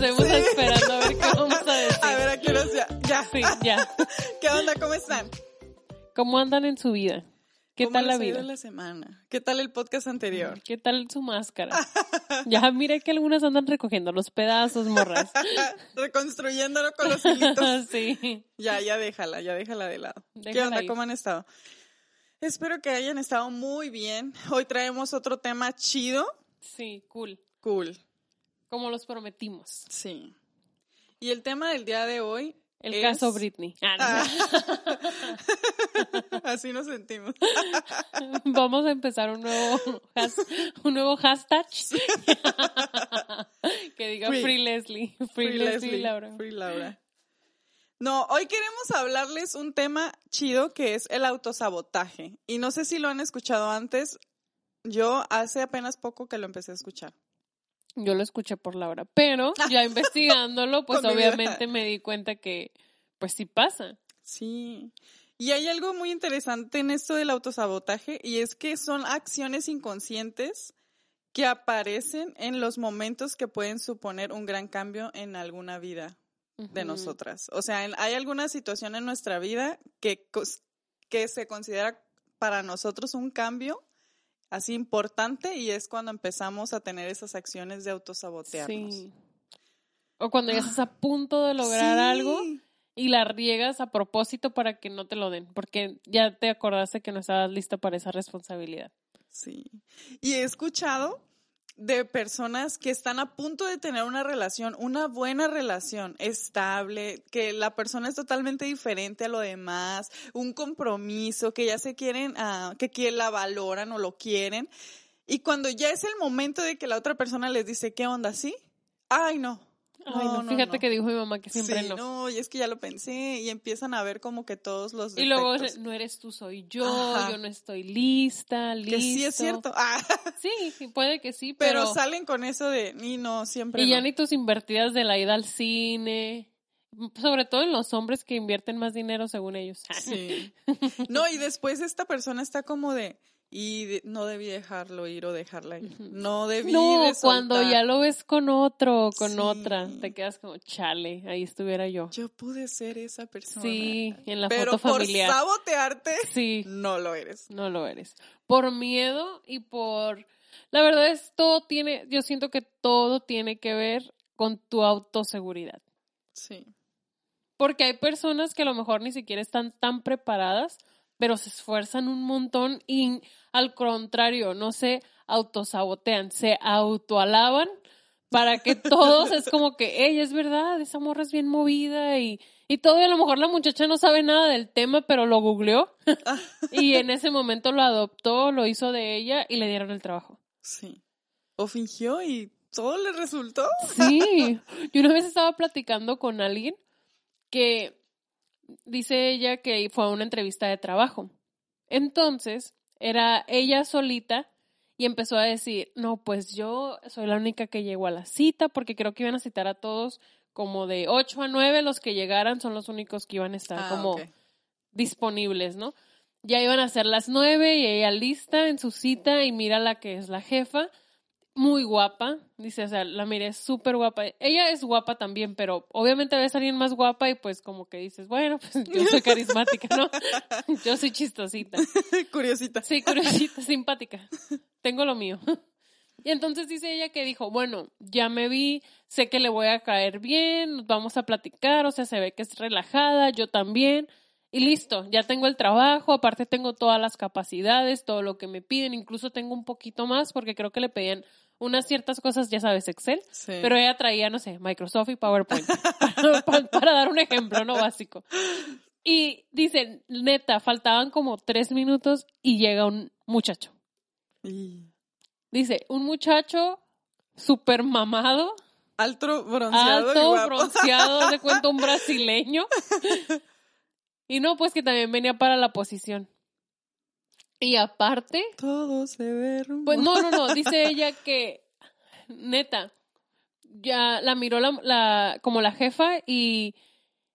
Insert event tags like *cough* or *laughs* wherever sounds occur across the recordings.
Nos vemos esperando a ver qué vamos a decir. *laughs* A ver, ¿a qué horas ya? Ya. Sí, ya. *laughs* ¿Qué onda? ¿Cómo están? ¿Cómo andan en su vida? ¿Qué ¿Cómo tal la vida? la semana? ¿Qué tal el podcast anterior? ¿Qué tal su máscara? *laughs* Ya miré que algunas andan recogiendo los pedazos, morras. Reconstruyéndolo con los hilitos. sí. Ya, ya déjala, ya déjala de lado. ¿Qué onda? ¿Cómo han estado? Espero que hayan estado muy bien. Hoy traemos otro tema chido. Sí, cool. Cool. Como los prometimos. Sí. Y el tema del día de hoy. El es- caso Britney. Ah, no. *laughs* Así nos sentimos. *laughs* Vamos a empezar un nuevo, un nuevo hashtag *laughs* que diga Free. Free, Leslie. Free, Leslie, Laura. Free Laura. No, hoy queremos hablarles un tema chido que es el autosabotaje. Y no sé si lo han escuchado antes. Yo hace apenas poco que lo empecé a escuchar. Yo lo escuché por Laura, pero *laughs* ya investigándolo, pues obviamente me di cuenta que, pues sí pasa. Sí. Y hay algo muy interesante en esto del autosabotaje y es que son acciones inconscientes que aparecen en los momentos que pueden suponer un gran cambio en alguna vida de nosotras. O sea, en- hay alguna situación en nuestra vida que, que se considera para nosotros un cambio así importante y es cuando empezamos a tener esas acciones de autosabotearnos. Sí. O cuando ya estás a punto de lograr Sí. algo y la riegas a propósito para que no te lo den, porque ya te acordaste que no estabas lista para esa responsabilidad. Sí. Y he escuchado de personas que están a punto de tener una relación, una buena relación, estable, que la persona es totalmente diferente a lo demás, un compromiso, que ya se quieren, ah, que, la valoran o lo quieren. Y cuando ya es el momento de que la otra persona les dice, ¿qué onda? ¿Sí? Ay, no. Ay, no, fíjate que dijo mi mamá que siempre Sí, no. y es que ya lo pensé y empiezan a ver como que todos los Y luego defectos. no eres tú, soy yo, Ajá. yo no estoy lista, listo. que sí es cierto. Ah, Sí, puede que sí, pero, pero, salen con eso de, y no, siempre y ya no". ni tus invertidas de la ida al cine, sobre todo en los hombres que invierten más dinero según ellos. Sí. *laughs* No, y después esta persona está como de, y de- no debí dejarlo ir o dejarla ir. No debí No, de cuando ya lo ves con otro o con Sí. otra, te quedas como, chale, ahí estuviera yo. Yo pude ser esa persona. Sí, en la pero foto por familiar. sabotearte, Sí, no lo eres. no lo eres. Por miedo y por... La verdad es, todo tiene, yo siento que todo tiene que ver con tu autoseguridad. Sí. Porque hay personas que a lo mejor ni siquiera están tan preparadas, pero se esfuerzan un montón y al contrario, no se autosabotean, se autoalaban para que todos es como que, ella es verdad, esa morra es bien movida y, y todo, y a lo mejor la muchacha no sabe nada del tema, pero lo googleó *laughs* y en ese momento lo adoptó, lo hizo de ella y le dieron el trabajo. Sí. O fingió y todo le resultó. Sí, yo una vez estaba platicando con alguien que dice ella que fue a una entrevista de trabajo. Entonces, era ella solita y empezó a decir, no, pues yo soy la única que llegó a la cita porque creo que iban a citar a todos como de 8 a 9, los que llegaran son los únicos que iban a estar Ah, como disponibles, ¿no? Ya iban a ser las nueve y ella lista en su cita y mira la que es la jefa, muy guapa, dice, o sea, la miré súper guapa. Ella es guapa también, pero obviamente ves a alguien más guapa y pues como que dices, bueno, pues *laughs* yo soy carismática, ¿no? *laughs* Yo soy chistosita. *laughs* Curiosita. Sí, curiosita, simpática. Tengo lo mío. Y entonces dice ella que dijo, bueno, ya me vi, sé que le voy a caer bien, nos vamos a platicar, o sea, se ve que es relajada, yo también. Y listo, ya tengo el trabajo, aparte tengo todas las capacidades, todo lo que me piden, incluso tengo un poquito más porque creo que le pedían unas ciertas cosas, ya sabes, Excel, Sí. pero ella traía, no sé, Microsoft y PowerPoint, para, *laughs* para- para dar un ejemplo, no básico. Y dice, neta, faltaban como tres minutos y llega un muchacho. Y- Dice, un muchacho súper mamado, Alto, bronceado. y alto, guapo. bronceado, de cuenta un *laughs* brasileño. Y no, pues que también venía para la posición. Y aparte, Todo se ve hermoso. pues no, no, no, *laughs* dice ella que, neta, ya la miró la, la, como la jefa y,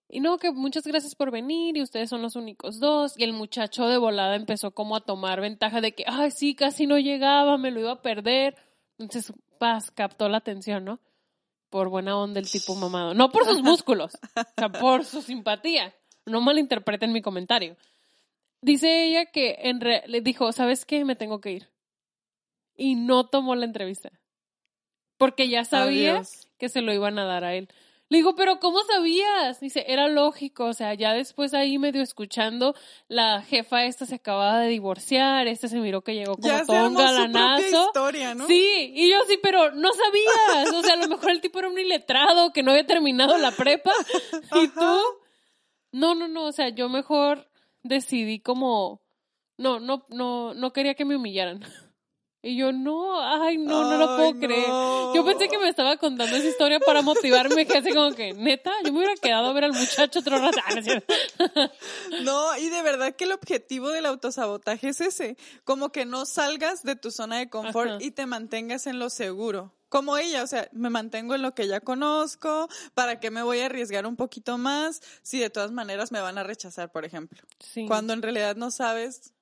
y no, que muchas gracias por venir y ustedes son los únicos dos. Y el muchacho de volada empezó como a tomar ventaja de que, ay, sí, casi no llegaba, me lo iba a perder. Entonces, paz, captó la atención, ¿no? Por buena onda el tipo mamado. No por sus *laughs* músculos, o sea, por su simpatía. No malinterpreten mi comentario. Dice ella que en re- le dijo, ¿sabes qué? Me tengo que ir. Y no tomó la entrevista. Porque ya sabía Adiós. que se lo iban a dar a él. Le digo, pero ¿cómo sabías? Dice, era lógico, o sea, ya después ahí medio escuchando, la jefa esta se acababa de divorciar, este se miró que llegó como ya todo un galanazo. historia, ¿no? Sí, y yo sí, pero no sabías. O sea, a lo mejor el tipo era un iletrado que no había terminado la prepa. *laughs* ¿Y tú? No, no, no. O sea, yo mejor decidí como. No, no, no, no quería que me humillaran. *laughs* Y yo, no, ay, no, no lo puedo no. creer. Yo pensé que me estaba contando esa historia para motivarme, que así como que, neta, yo me hubiera quedado a ver al muchacho otro rato. *laughs* Ah, *laughs* no y de verdad que el objetivo del autosabotaje es ese, como que no salgas de tu zona de confort Ajá. y te mantengas en lo seguro. Como ella, o sea, me mantengo en lo que ya conozco, ¿para qué me voy a arriesgar un poquito más si de todas maneras me van a rechazar, por ejemplo? Sí. Cuando en realidad no sabes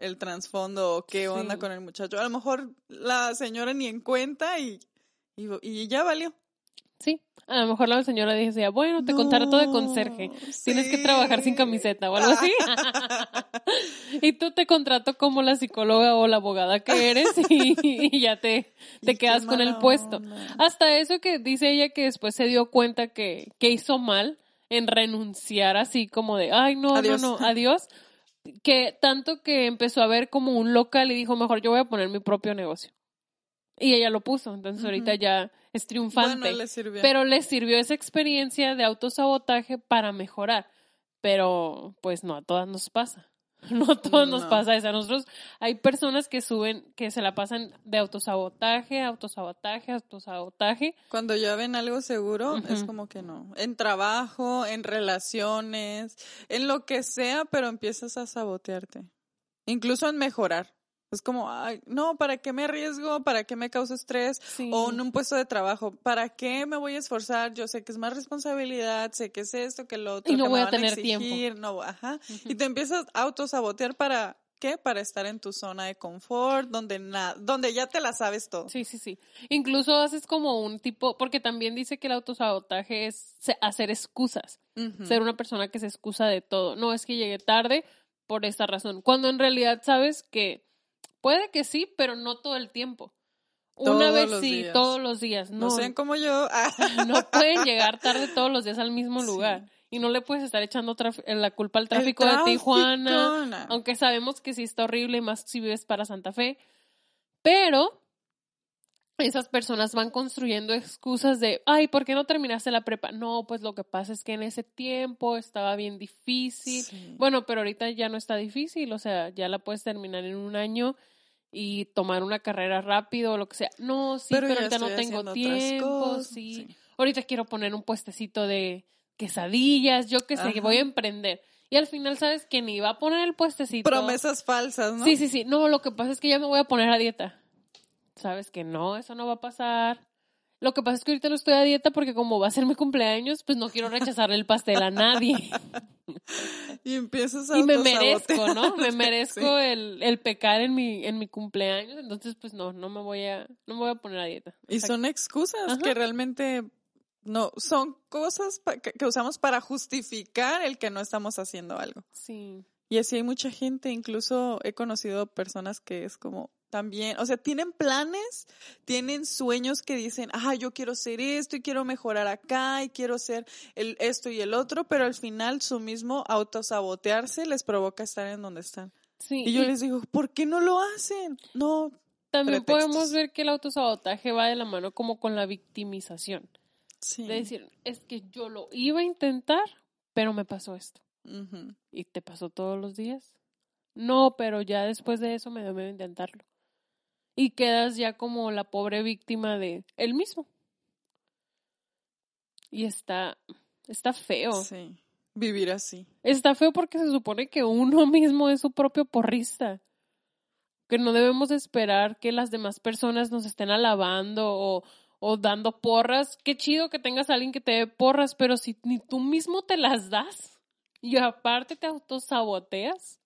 el trasfondo o qué Sí. onda con el muchacho. A lo mejor la señora ni en cuenta y, y, y ya valió. Sí. A lo mejor la señora dice, bueno, te contrato de conserje. Tienes que trabajar sin camiseta o algo así. *laughs* y tú te contrato como la psicóloga o la abogada que eres y, y ya te, te Y quedas con el puesto. onda. Hasta eso que dice ella que después se dio cuenta que, que hizo mal en renunciar así como de, ay, no, Adiós. no, no, adiós. Que tanto que empezó a ver como un local y dijo, mejor yo voy a poner mi propio negocio. Y ella lo puso, entonces ahorita ya es triunfante. Bueno, le sirvió. Pero le sirvió esa experiencia de autosabotaje para mejorar. Pero, pues no a todas nos pasa. *laughs* No a todas nos No. pasa eso. A nosotros hay personas que suben, que se la pasan de autosabotaje, autosabotaje, autosabotaje. Cuando ya ven algo seguro, es como que no. En trabajo, en relaciones, en lo que sea, pero empiezas a sabotearte. Incluso en mejorar. Es como, ay, no, ¿para qué me arriesgo? ¿Para qué me causa estrés? Sí. O en un puesto de trabajo, ¿para qué me voy a esforzar? Yo sé que es más responsabilidad, sé que es esto, que lo otro. Y no que me voy a van tener tiempo. exigir, No, ajá. Y te empiezas a autosabotear para, ¿qué? Para estar en tu zona de confort, donde, na donde ya te la sabes todo. Sí, sí, sí. Incluso haces como un tipo, porque también dice que el autosabotaje es hacer excusas. Ser una persona que se excusa de todo. No es que llegué tarde por esta razón. Cuando en realidad sabes que puede que sí, pero no todo el tiempo. Una vez sí, días. todos los días. No No, sean como yo. *laughs* no pueden llegar tarde todos los días al mismo Sí. lugar. Y no le puedes estar echando traf- la culpa al tráfico de Tijuana. na. Aunque sabemos que sí está horrible, más si vives para Santa Fe. Pero esas personas van construyendo excusas de, ay, ¿por qué no terminaste la prepa? No, pues lo que pasa es que en ese tiempo estaba bien difícil. Sí. Bueno, pero ahorita ya no está difícil, o sea, ya la puedes terminar en un año y tomar una carrera rápido o lo que sea. No, sí, pero, ahorita no tengo tiempo, cosas, sí. Ahorita quiero poner un puestecito de quesadillas, yo que sé, que voy a emprender. Y al final sabes que ni va a poner el puestecito. Promesas falsas, ¿no? Sí, sí, sí. No, lo que pasa es que ya me voy a poner a dieta. Sabes que no, eso no va a pasar. Lo que pasa es que ahorita no estoy a dieta porque como va a ser mi cumpleaños, pues no quiero rechazarle el pastel a nadie. *laughs* *laughs* Y empiezas a y me merezco, ¿no? Me *laughs* Sí. merezco el, el pecar en mi, en mi cumpleaños. Entonces, pues no, no me voy a, no me voy a poner a dieta. Y son excusas Ajá. que realmente no, son cosas que usamos para justificar el que no estamos haciendo algo. Sí. Y así hay mucha gente, incluso he conocido personas que es como también, o sea, tienen planes, tienen sueños que dicen, ah, yo quiero ser esto y quiero mejorar acá y quiero ser el, esto y el otro, pero al final su mismo autosabotearse les provoca estar en donde están. Sí. Y yo y les digo, ¿por qué no lo hacen? No, también pretextos. podemos ver que el autosabotaje va de la mano como con la victimización. sí. De decir, es que yo lo iba a intentar, pero me pasó esto. ¿Y te pasó todos los días? No, pero ya después de eso me dio miedo intentarlo. Y quedas ya como la pobre víctima de él mismo. Y está, está feo. Sí, vivir así. Está feo porque se supone que uno *laughs* mismo es su propio porrista. Que no debemos esperar que las demás personas nos estén alabando o, o dando porras. Qué chido que tengas a alguien que te dé porras, pero si ni tú mismo te las das y aparte te autosaboteas,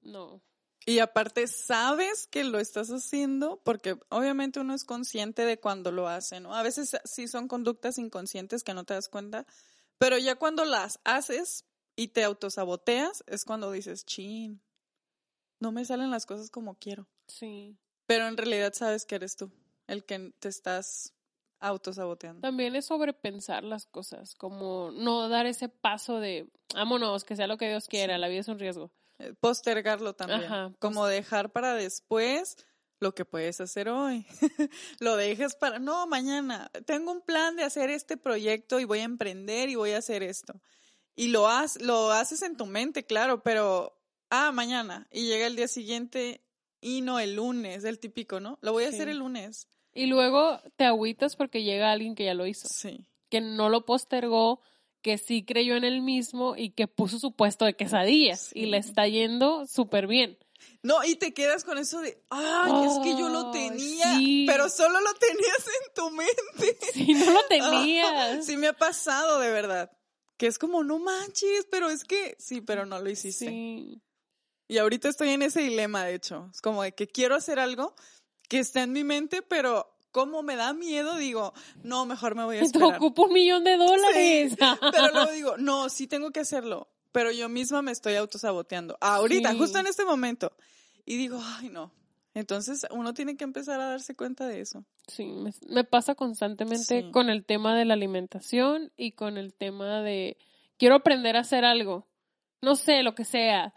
no. Y aparte sabes que lo estás haciendo porque obviamente uno es consciente de cuando lo hace, ¿no? A veces sí son conductas inconscientes que no te das cuenta, pero ya cuando las haces y te autosaboteas es cuando dices, chin, no me salen las cosas como quiero. Sí. Pero en realidad sabes que eres tú el que te estás autosaboteando. También es sobrepensar las cosas, como no dar ese paso de, vámonos, que sea lo que Dios quiera, la vida es un riesgo. Eh, postergarlo también. Ajá, como dejar para después lo que puedes hacer hoy. *laughs* lo dejes para, no, mañana, tengo un plan de hacer este proyecto y voy a emprender y voy a hacer esto. Y lo, has, lo haces en tu mente, claro, pero, ah, mañana. Y llega el día siguiente y no el lunes, el típico, ¿no? Lo voy a hacer el lunes. Y luego te agüitas porque llega alguien que ya lo hizo, Sí. que no lo postergó, que sí creyó en él mismo y que puso su puesto de quesadillas y Sí. le está yendo súper bien. No, y te quedas con eso de, ay, es que yo lo tenía, sí. pero solo lo tenías en tu mente. *laughs* Si no lo *laughs* tenías. Sí me ha pasado, de verdad. Que es como, no manches, pero es que, sí, pero no lo hiciste. Sí. Y ahorita estoy en ese dilema, de hecho. Es como de que quiero hacer algo que está en mi mente, pero como me da miedo, digo, no, mejor me voy a Te *laughs* esperar. ocupo un millón de dólares. Pero luego *laughs* digo, no, sí tengo que hacerlo. Pero yo misma me estoy autosaboteando. Ahorita, Sí. justo en este momento. Y digo, ay, no. Entonces uno tiene que empezar a darse cuenta de eso. Sí, me, me pasa constantemente Sí. con el tema de la alimentación y con el tema de quiero aprender a hacer algo. No sé, lo que sea.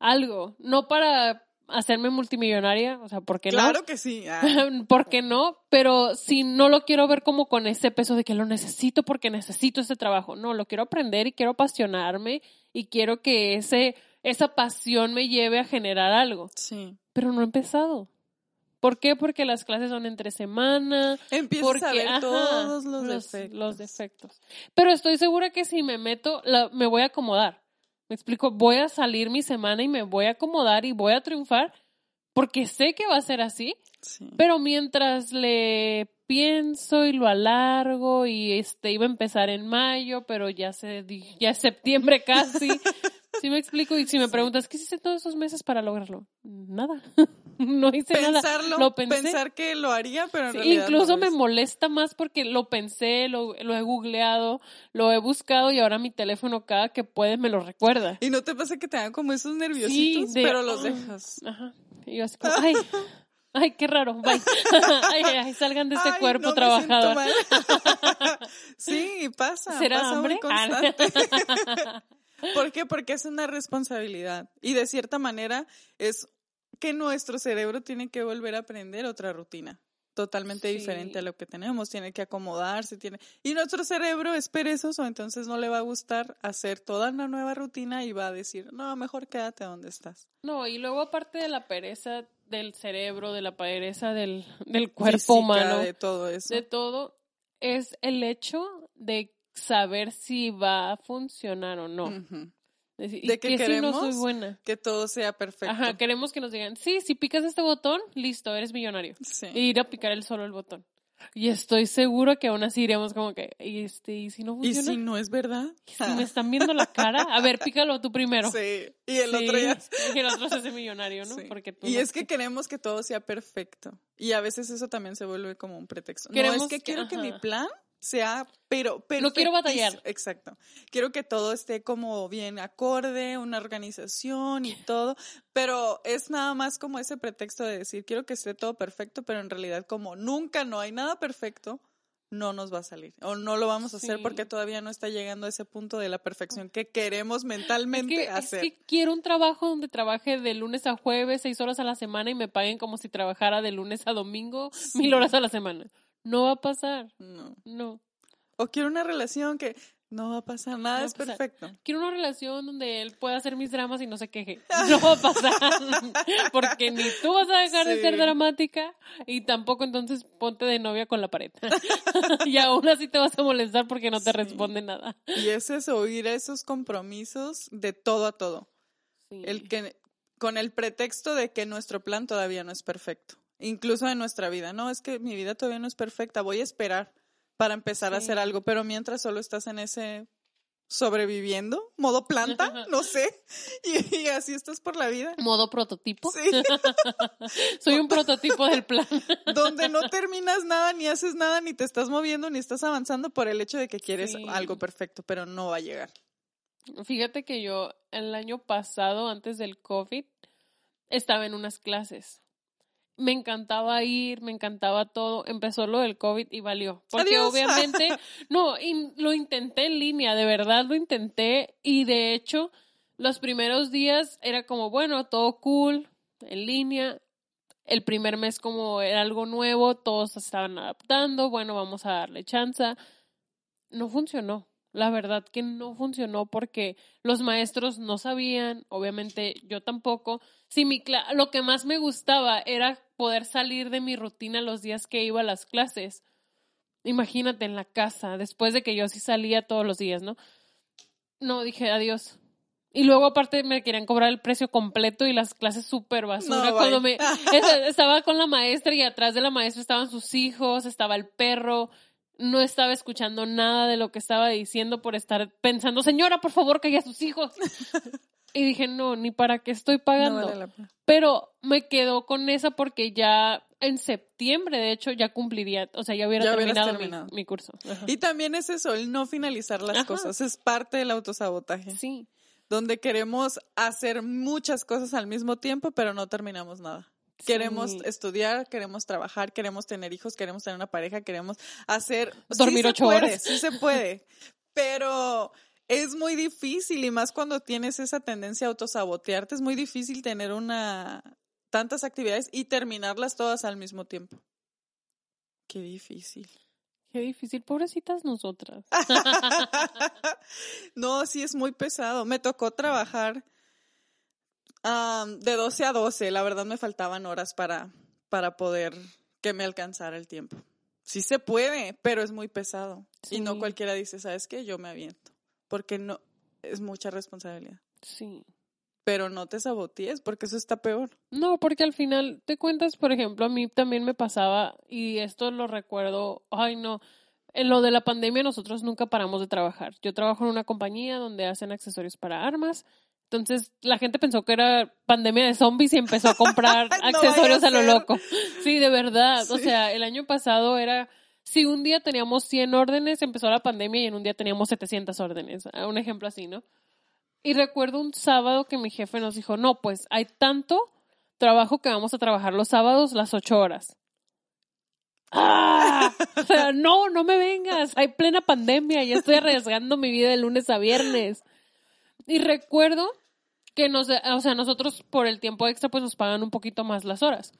Algo. No para hacerme multimillonaria, o sea, ¿por qué Claro que sí. ah, no? *laughs* ¿Por qué no? Pero si no lo quiero ver como con ese peso de que lo necesito porque necesito ese trabajo. No, lo quiero aprender y quiero apasionarme y quiero que ese, esa pasión me lleve a generar algo. sí. Pero no he empezado. ¿Por qué? Porque las clases son entre semana, Empiezas porque a ver ajá, todos los, los, defectos. los defectos. Pero estoy segura que si me meto, la- me voy a acomodar. Me explico, voy a salir mi semana y me voy a acomodar y voy a triunfar porque sé que va a ser así. Sí. Pero mientras le pienso y lo alargo y este iba a empezar en mayo, pero ya se ya es septiembre casi. *laughs* ¿Sí me explico? Y si me preguntas, ¿qué hiciste todos esos meses para lograrlo? Nada. *laughs* no hice nada. Pensarlo, Lo pensé. pensar que lo haría, pero en Sí, realidad no incluso lo me hice. molesta más porque lo pensé, lo, lo he googleado, lo he buscado y ahora mi teléfono cada que puede me lo recuerda. ¿Y no te pasa que te dan como esos nerviositos? de- pero los ah, dejas. Ajá. Y yo así como, ay, *laughs* ay, qué raro, bye. *laughs* ay, ay, salgan de este Ay, cuerpo no, trabajador. sí, pasa. ¿Será pasa hambre? Muy constante. ¿Por qué? Porque es una responsabilidad. Y de cierta manera es que nuestro cerebro tiene que volver a aprender otra rutina. Totalmente Sí. diferente a lo que tenemos. Tiene que acomodarse, tiene. Y nuestro cerebro es perezoso, entonces no le va a gustar hacer toda una nueva rutina y va a decir, no, mejor quédate donde estás. No, y luego aparte de la pereza del cerebro, de la pereza del, del cuerpo Física, humano, De todo eso. de todo, es el hecho de saber si va a funcionar o no. Decir, De ¿y que no soy queremos buena? Que todo sea perfecto. Ajá, queremos que nos digan, sí, si picas este botón, listo, eres millonario. Sí. E ir a picar el solo el botón. Y estoy seguro que aún así iríamos como que, ¿y, este, ¿y si no ¿Y funciona? si no es verdad? *laughs* ¿Y si me están viendo la cara? A ver, pícalo tú primero. Sí. Y el Sí, otro ya. *laughs* Y el otro se hace millonario, ¿no? Sí. Porque tú y no- es que queremos que todo sea perfecto. Y a veces eso también se vuelve como un pretexto. no, Queremos es que, que- quiero que mi plan sea, pero perfecto. No quiero batallar. Exacto. Quiero que todo esté como bien acorde, una organización y todo. Pero es nada más como ese pretexto de decir, quiero que esté todo perfecto, pero en realidad como nunca no hay nada perfecto, no nos va a salir. O no lo vamos a hacer Sí. porque todavía no está llegando a ese punto de la perfección que queremos es mentalmente que, es hacer. que quiero un trabajo donde trabaje de lunes a jueves, seis horas a la semana y me paguen como si trabajara de lunes a domingo, mil horas a la semana. No va a pasar. No. No. O quiero una relación que No va a pasar, nada No es a pasar. perfecto. Quiero una relación donde él pueda hacer mis dramas y no se queje. No va a pasar. *laughs* Porque ni tú vas a dejar de ser dramática y tampoco entonces ponte de novia con la pared. *laughs* y aún así te vas a molestar porque no te Sí. responde nada. Y es eso, oír esos compromisos de todo a todo. Sí. El que, con el pretexto de que nuestro plan todavía no es perfecto. Incluso en nuestra vida. No, es que mi vida todavía no es perfecta. Voy a esperar para empezar a hacer algo. Pero mientras solo estás en ese sobreviviendo, modo planta, *laughs* no sé. Y, y así estás por la vida. Modo prototipo. Sí. *laughs* Soy un prototipo del plan. *laughs* Donde no terminas nada, ni haces nada, ni te estás moviendo, ni estás avanzando por el hecho de que quieres Sí. algo perfecto, pero no va a llegar. Fíjate que yo el año pasado, antes del COVID, estaba en unas clases. Me encantaba ir, me encantaba todo. Empezó lo del COVID y valió. Porque Adiós. obviamente, *laughs* no, lo intenté en línea, de verdad lo intenté. Y de hecho, los primeros días era como, bueno, todo cool, en línea. El primer mes como era algo nuevo, todos se estaban adaptando, bueno, vamos a darle chance. No funcionó. La verdad que no funcionó porque los maestros no sabían, obviamente yo tampoco. Si mi cla- lo que más me gustaba era poder salir de mi rutina los días que iba a las clases. Imagínate en la casa, después de que yo sí salía todos los días, ¿no? No, dije adiós. Y luego aparte me querían cobrar el precio completo y las clases súper basura. No, Cuando me *laughs* estaba con la maestra y atrás de la maestra estaban sus hijos, estaba el perro. No estaba escuchando nada de lo que estaba diciendo por estar pensando, señora, por favor, calle a sus hijos. *laughs* y dije, no, ni para qué estoy No pagando. vale la pena. Pero me quedó con esa porque ya en septiembre, de hecho, ya cumpliría, o sea, ya hubiera Ya terminado, mi- curso. Ajá. Y también es eso, el no finalizar las Ajá. cosas. Es parte del autosabotaje. Sí, Donde queremos hacer muchas cosas al mismo tiempo, pero no terminamos nada. Queremos Sí. estudiar, queremos trabajar, queremos tener hijos, queremos tener una pareja, queremos hacer... Dormir sí ocho puede, horas. Sí se puede, pero es muy difícil y más cuando tienes esa tendencia a autosabotearte, es muy difícil tener una tantas actividades y terminarlas todas al mismo tiempo. Qué difícil. qué difícil. Pobrecitas nosotras. *laughs* no, sí es muy pesado. Me tocó trabajar am, de 12 a 12. La verdad me faltaban horas para, para poder que me alcanzara el tiempo. Sí se puede, pero es muy pesado. Y no cualquiera dice, ¿sabes qué? Yo me aviento. Porque no, es mucha responsabilidad. Sí. Pero no te sabotees, porque eso está peor. No, porque al final te cuentas, por ejemplo, a mí también me pasaba, y esto lo recuerdo, ay no, en lo de la pandemia nosotros nunca paramos de trabajar. Yo trabajo en una compañía donde hacen accesorios para armas. Entonces la gente pensó que era pandemia de zombies y empezó a comprar *laughs* No accesorios a a lo loco. Sí, de verdad. O Sí. sea, el año pasado era, si un día teníamos 100 órdenes, empezó la pandemia y en un día teníamos 700 órdenes. Ah, Un ejemplo así, ¿no? Y recuerdo un sábado que mi jefe nos dijo, no, pues hay tanto trabajo que vamos a trabajar los sábados las ocho horas. ¡Ah! O sea, *laughs* no, no me vengas. Hay plena pandemia y estoy arriesgando mi vida de lunes a viernes. Y recuerdo que nos, o sea, nosotros por el tiempo extra pues nos pagan un poquito más las horas.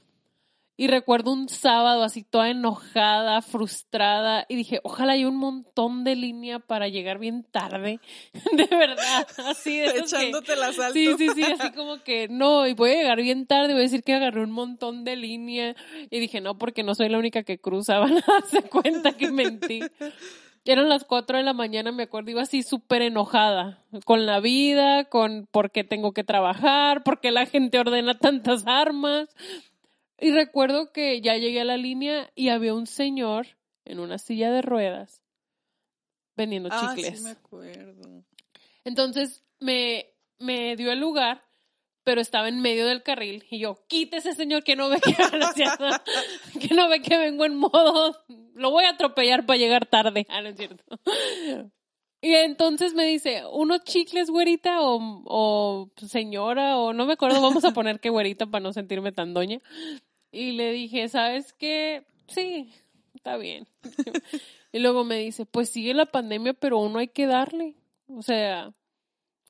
Y recuerdo un sábado así toda enojada, frustrada, y dije, ojalá haya un montón de línea para llegar bien tarde. *laughs* De verdad, así de que- Echándote las altas. Sí, sí, sí, así como que no, y voy a llegar bien tarde, voy a decir que agarré un montón de línea. Y dije, no, porque no soy la única que cruza, van a darse *laughs* cuenta que mentí. Eran las cuatro de la mañana, me acuerdo, iba así súper enojada con la vida, con por qué tengo que trabajar, por qué la gente ordena tantas *laughs* armas. Y recuerdo que ya llegué a la línea y había un señor en una silla de ruedas vendiendo Ah, chicles. sí me acuerdo. Entonces me, me dio el lugar, pero estaba en medio del carril y yo, quítese señor que no ve que, *laughs* que no ve que vengo en modo, lo voy a atropellar para llegar tarde. Ah, no es cierto. Y entonces me dice, unos chicles, güerita, o, o señora, o no me acuerdo, vamos a *laughs* poner que güerita para no sentirme tan doña. Y le dije, ¿sabes qué? Sí, está bien. Y luego me dice, pues sigue la pandemia, pero uno hay que darle. O sea,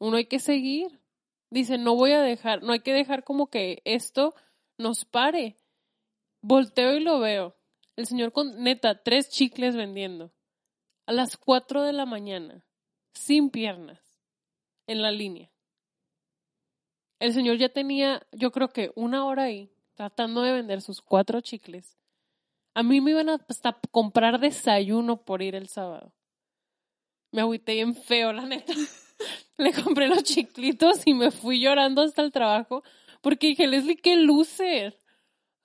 uno hay que seguir. Dice, no voy a dejar, no hay que dejar como que esto nos pare. Volteo y lo veo. El señor con, neta, tres chicles vendiendo. A las cuatro de la mañana. sin piernas en la línea. El señor ya tenía, yo creo que una hora ahí, tratando de vender sus cuatro chicles. A mí me iban a hasta comprar desayuno por ir el sábado. Me agüité bien feo, la neta. *laughs* *laughs* Le compré los chiclitos y me fui llorando hasta el trabajo porque dije, Leslie, qué loser.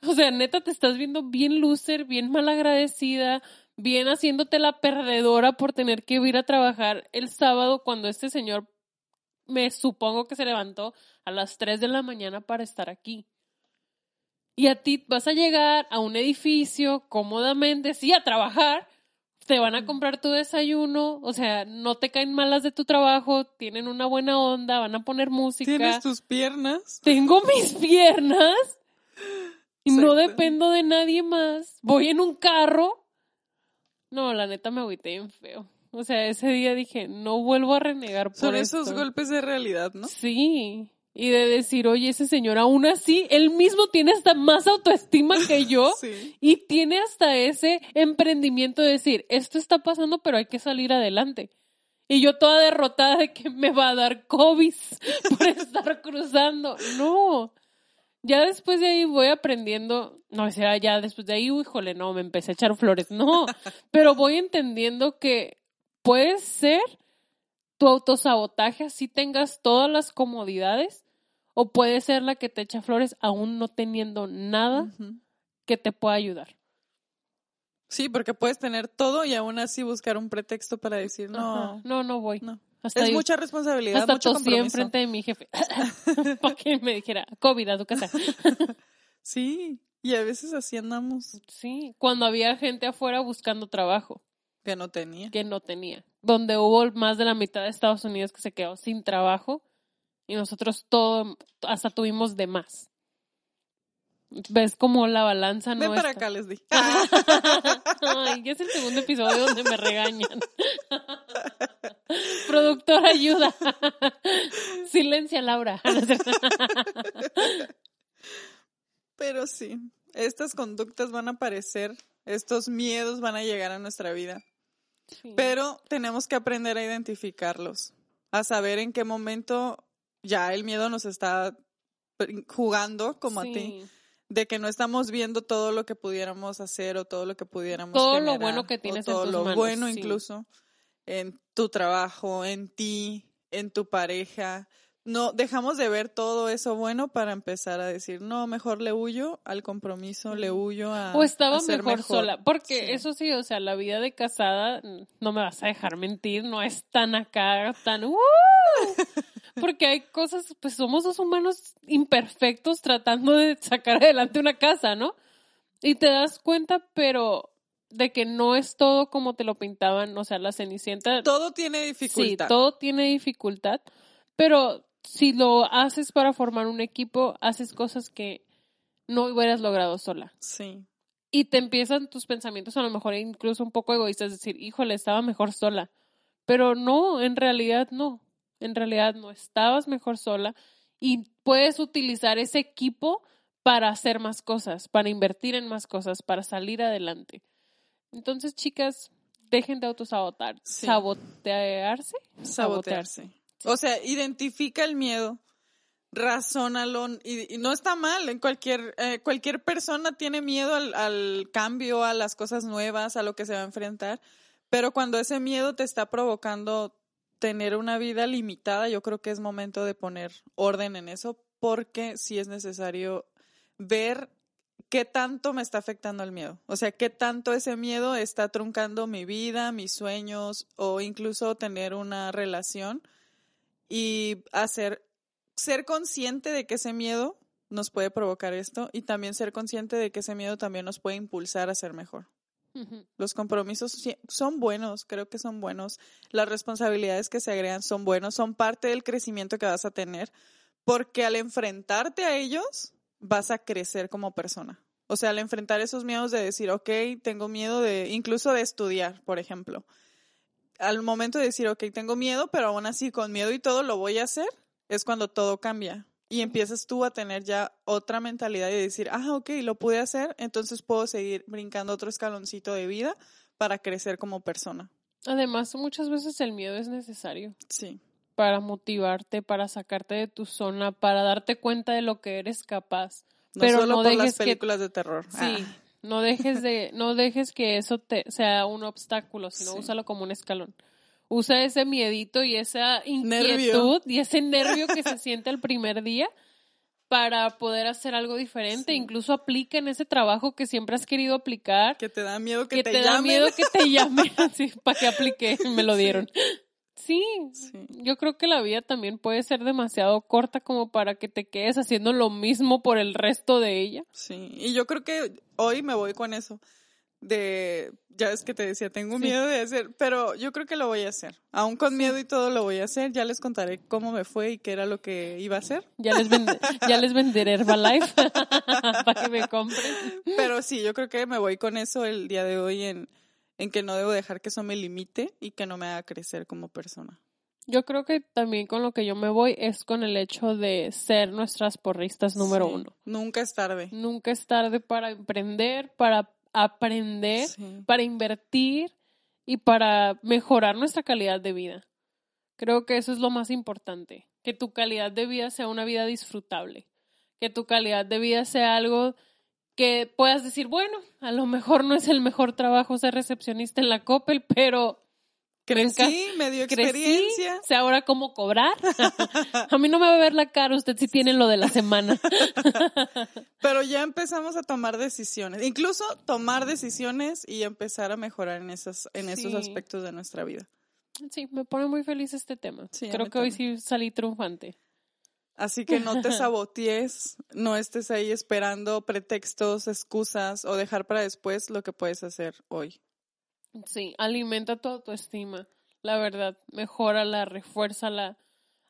O sea, neta, te estás viendo bien loser, bien mal agradecida, bien haciéndote la perdedora por tener que ir a trabajar el sábado cuando este señor me supongo que se levantó a las 3 de la mañana para estar aquí. Y a ti vas a llegar a un edificio cómodamente, sí, a trabajar, te van a comprar tu desayuno, o sea, no te caen malas de tu trabajo, tienen una buena onda, van a poner música. ¿Tienes tus piernas? Tengo mis piernas y no dependo de nadie más. Voy en un carro. No, la neta me agüité bien feo. O sea, ese día dije, no vuelvo a renegar por Son esos esto. golpes de realidad, ¿no? Sí. Y de decir, oye, ese señor aún así, él mismo tiene hasta más autoestima que *laughs* yo. Sí. Y tiene hasta ese emprendimiento de decir, esto está pasando, pero hay que salir adelante. Y yo toda derrotada de que me va a dar COVID *laughs* por estar cruzando. No. Ya después de ahí voy aprendiendo, no, o sea, ya después de ahí, híjole, no, me empecé a echar flores. No, *laughs* pero voy entendiendo que puede ser tu autosabotaje así tengas todas las comodidades o puede ser la que te echa flores aún no teniendo nada que te pueda ayudar. Sí, porque puedes tener todo y aún así buscar un pretexto para decir, no, Ajá. no, no voy. no. Hasta Es mucha responsabilidad, hasta mucho tosí enfrente de mi jefe *laughs* *laughs* para que me dijera, COVID a tu casa. Sí, y a veces así andamos, Sí, cuando había gente afuera buscando trabajo que no tenía. que no tenía, donde hubo más de la mitad de Estados Unidos que se quedó sin trabajo y nosotros todo, hasta tuvimos de más. ¿Ves cómo la balanza no Ven para está? acá, les di. *laughs* Ay, ya es el segundo episodio donde me regañan. *laughs* Productor, ayuda. *laughs* Silencia, Laura. Pero sí, estas conductas van a aparecer, estos miedos van a llegar a nuestra vida, Sí. pero tenemos que aprender a identificarlos, a saber en qué momento ya el miedo nos está jugando como a ti, de que no estamos viendo todo lo que pudiéramos hacer o todo lo que pudiéramos Todo lo bueno que tienes en todo tus lo manos, bueno sí. incluso en tu trabajo, en ti, en tu pareja. No dejamos de ver todo eso bueno para empezar a decir, no, mejor le huyo al compromiso, le huyo a O estaba a ser mejor, sola. Porque Sí. eso sí, o sea, la vida de casada, no me vas a dejar mentir, no es tan acá, tan... ¡uh! *laughs* Porque hay cosas, pues somos dos humanos imperfectos tratando de sacar adelante una casa, ¿no? Y te das cuenta, pero de que no es todo como te lo pintaban, o sea, la Cenicienta... Todo tiene dificultad. Sí, todo tiene dificultad, pero si lo haces para formar un equipo, haces cosas que no hubieras logrado sola Sí. y te empiezan tus pensamientos a lo mejor incluso un poco egoístas, decir, híjole, estaba mejor sola. Pero no, en realidad no. En realidad no estabas mejor sola y puedes utilizar ese equipo para hacer más cosas, para invertir en más cosas, para salir adelante. Entonces, chicas, dejen de autosabotar, Sí. sabotearse, sabotearse. O sea, identifica el miedo, razónalo y, y no está mal. En cualquier eh, cualquier persona tiene miedo al, al cambio, a las cosas nuevas, a lo que se va a enfrentar. Pero cuando ese miedo te está provocando tener una vida limitada, yo creo que es momento de poner orden en eso, porque sí es necesario ver qué tanto me está afectando el miedo. O sea, qué tanto ese miedo está truncando mi vida, mis sueños o incluso tener una relación y hacer ser consciente de que ese miedo nos puede provocar esto y también ser consciente de que ese miedo también nos puede impulsar a ser mejor. Los compromisos son buenos, creo que son buenos. Las responsabilidades que se agregan son buenos, son parte del crecimiento que vas a tener, porque al enfrentarte a ellos vas a crecer como persona. O sea, al enfrentar esos miedos de decir, ok, tengo miedo de, incluso de estudiar, por ejemplo. Al momento de decir, ok, tengo miedo, pero aún así con miedo y todo lo voy a hacer, es cuando todo cambia. Y empiezas tú a tener ya otra mentalidad y decir, ah, ok, lo pude hacer, entonces puedo seguir brincando otro escaloncito de vida para crecer como persona. Además, muchas veces el miedo es necesario Sí. para motivarte, para sacarte de tu zona, para darte cuenta de lo que eres capaz. No Pero solo no por dejes las que- películas de terror. Sí, Ah, no dejes de, no dejes que eso te sea un obstáculo, sino Sí. úsalo como un escalón. Usa ese miedito y esa Nervio. inquietud y ese nervio que se siente el primer día para poder hacer algo diferente. Sí. Incluso aplica en ese trabajo que siempre has querido aplicar, que te da miedo que, que te, te, da llamen. miedo que te *laughs* llamen, así, para que aplique, me lo dieron. Sí, Sí. yo creo que la vida también puede ser demasiado corta como para que te quedes haciendo lo mismo por el resto de ella. Sí, y yo creo que hoy me voy con eso. De, ya es que te decía, tengo Sí. miedo de hacer, pero yo creo que lo voy a hacer. Aún con miedo y todo lo voy a hacer. Ya les contaré cómo me fue y qué era lo que iba a hacer. Ya les, vende- ya les venderé *laughs* Herbalife *laughs* para que me compren. Pero sí, yo creo que me voy con eso el día de hoy en, en que no debo dejar que eso me limite y que no me haga crecer como persona. Yo creo que también con lo que yo me voy es con el hecho de ser nuestras porristas número Sí, uno. Nunca es tarde. Nunca es tarde para emprender, para aprender, Sí. para invertir y para mejorar nuestra calidad de vida. Creo que eso es lo más importante, que tu calidad de vida sea una vida disfrutable, que tu calidad de vida sea algo que puedas decir, bueno, a lo mejor no es el mejor trabajo ser recepcionista en la Coppel, pero Crecí, me dio crecí, experiencia. sé ahora cómo cobrar. *laughs* a mí no me va a ver la cara, usted sí tiene lo de la semana. *laughs* Pero ya empezamos a tomar decisiones, incluso tomar decisiones y empezar a mejorar en esos, en esos aspectos de nuestra vida. Sí, me pone muy feliz este tema. Sí, Creo que hoy sí salí triunfante. Así que no te *laughs* sabotees, no estés ahí esperando pretextos, excusas o dejar para después lo que puedes hacer hoy. Sí, alimenta tu autoestima. La verdad, mejórala, refuérzala.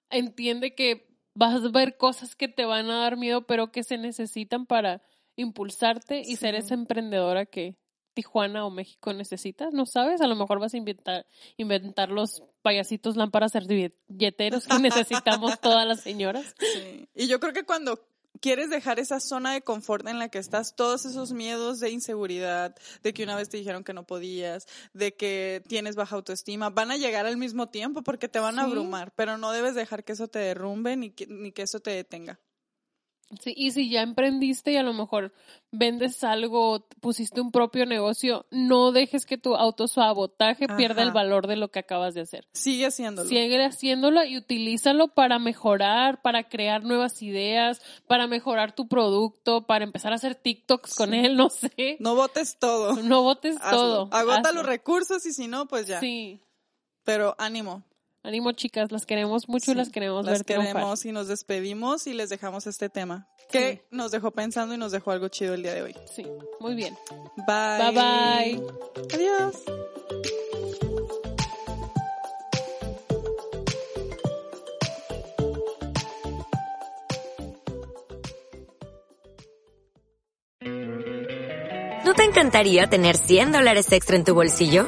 Entiende que vas a ver cosas que te van a dar miedo, pero que se necesitan para impulsarte y ser esa emprendedora que Tijuana o México necesita. No sabes, a lo mejor vas a inventar, inventar los payasitos lámparas servilleteros que necesitamos todas las señoras. Sí. Y yo creo que cuando quieres dejar esa zona de confort en la que estás, todos esos miedos de inseguridad, de que una vez te dijeron que no podías, de que tienes baja autoestima, van a llegar al mismo tiempo porque te van a Sí. abrumar, pero no debes dejar que eso te derrumbe ni que, ni que eso te detenga. Sí, y si ya emprendiste y a lo mejor vendes algo, pusiste un propio negocio, no dejes que tu autosabotaje pierda el Ajá. valor de lo que acabas de hacer. Sigue haciéndolo. Sigue haciéndolo y utilízalo para mejorar, para crear nuevas ideas, para mejorar tu producto, para empezar a hacer TikToks con Sí. él, *laughs* no sé. No votes todo. No botes Hazlo. todo. Agota hazlo. los recursos y si no, pues ya. Sí. Pero ánimo. Ánimo, chicas, las queremos mucho y Sí, las queremos las ver triunfar. queremos y nos despedimos y les dejamos este tema que Sí. nos dejó pensando y nos dejó algo chido el día de hoy. Sí, muy bien. Bye. Bye bye. Adiós. ¿No te encantaría tener 100 dólares extra en tu bolsillo?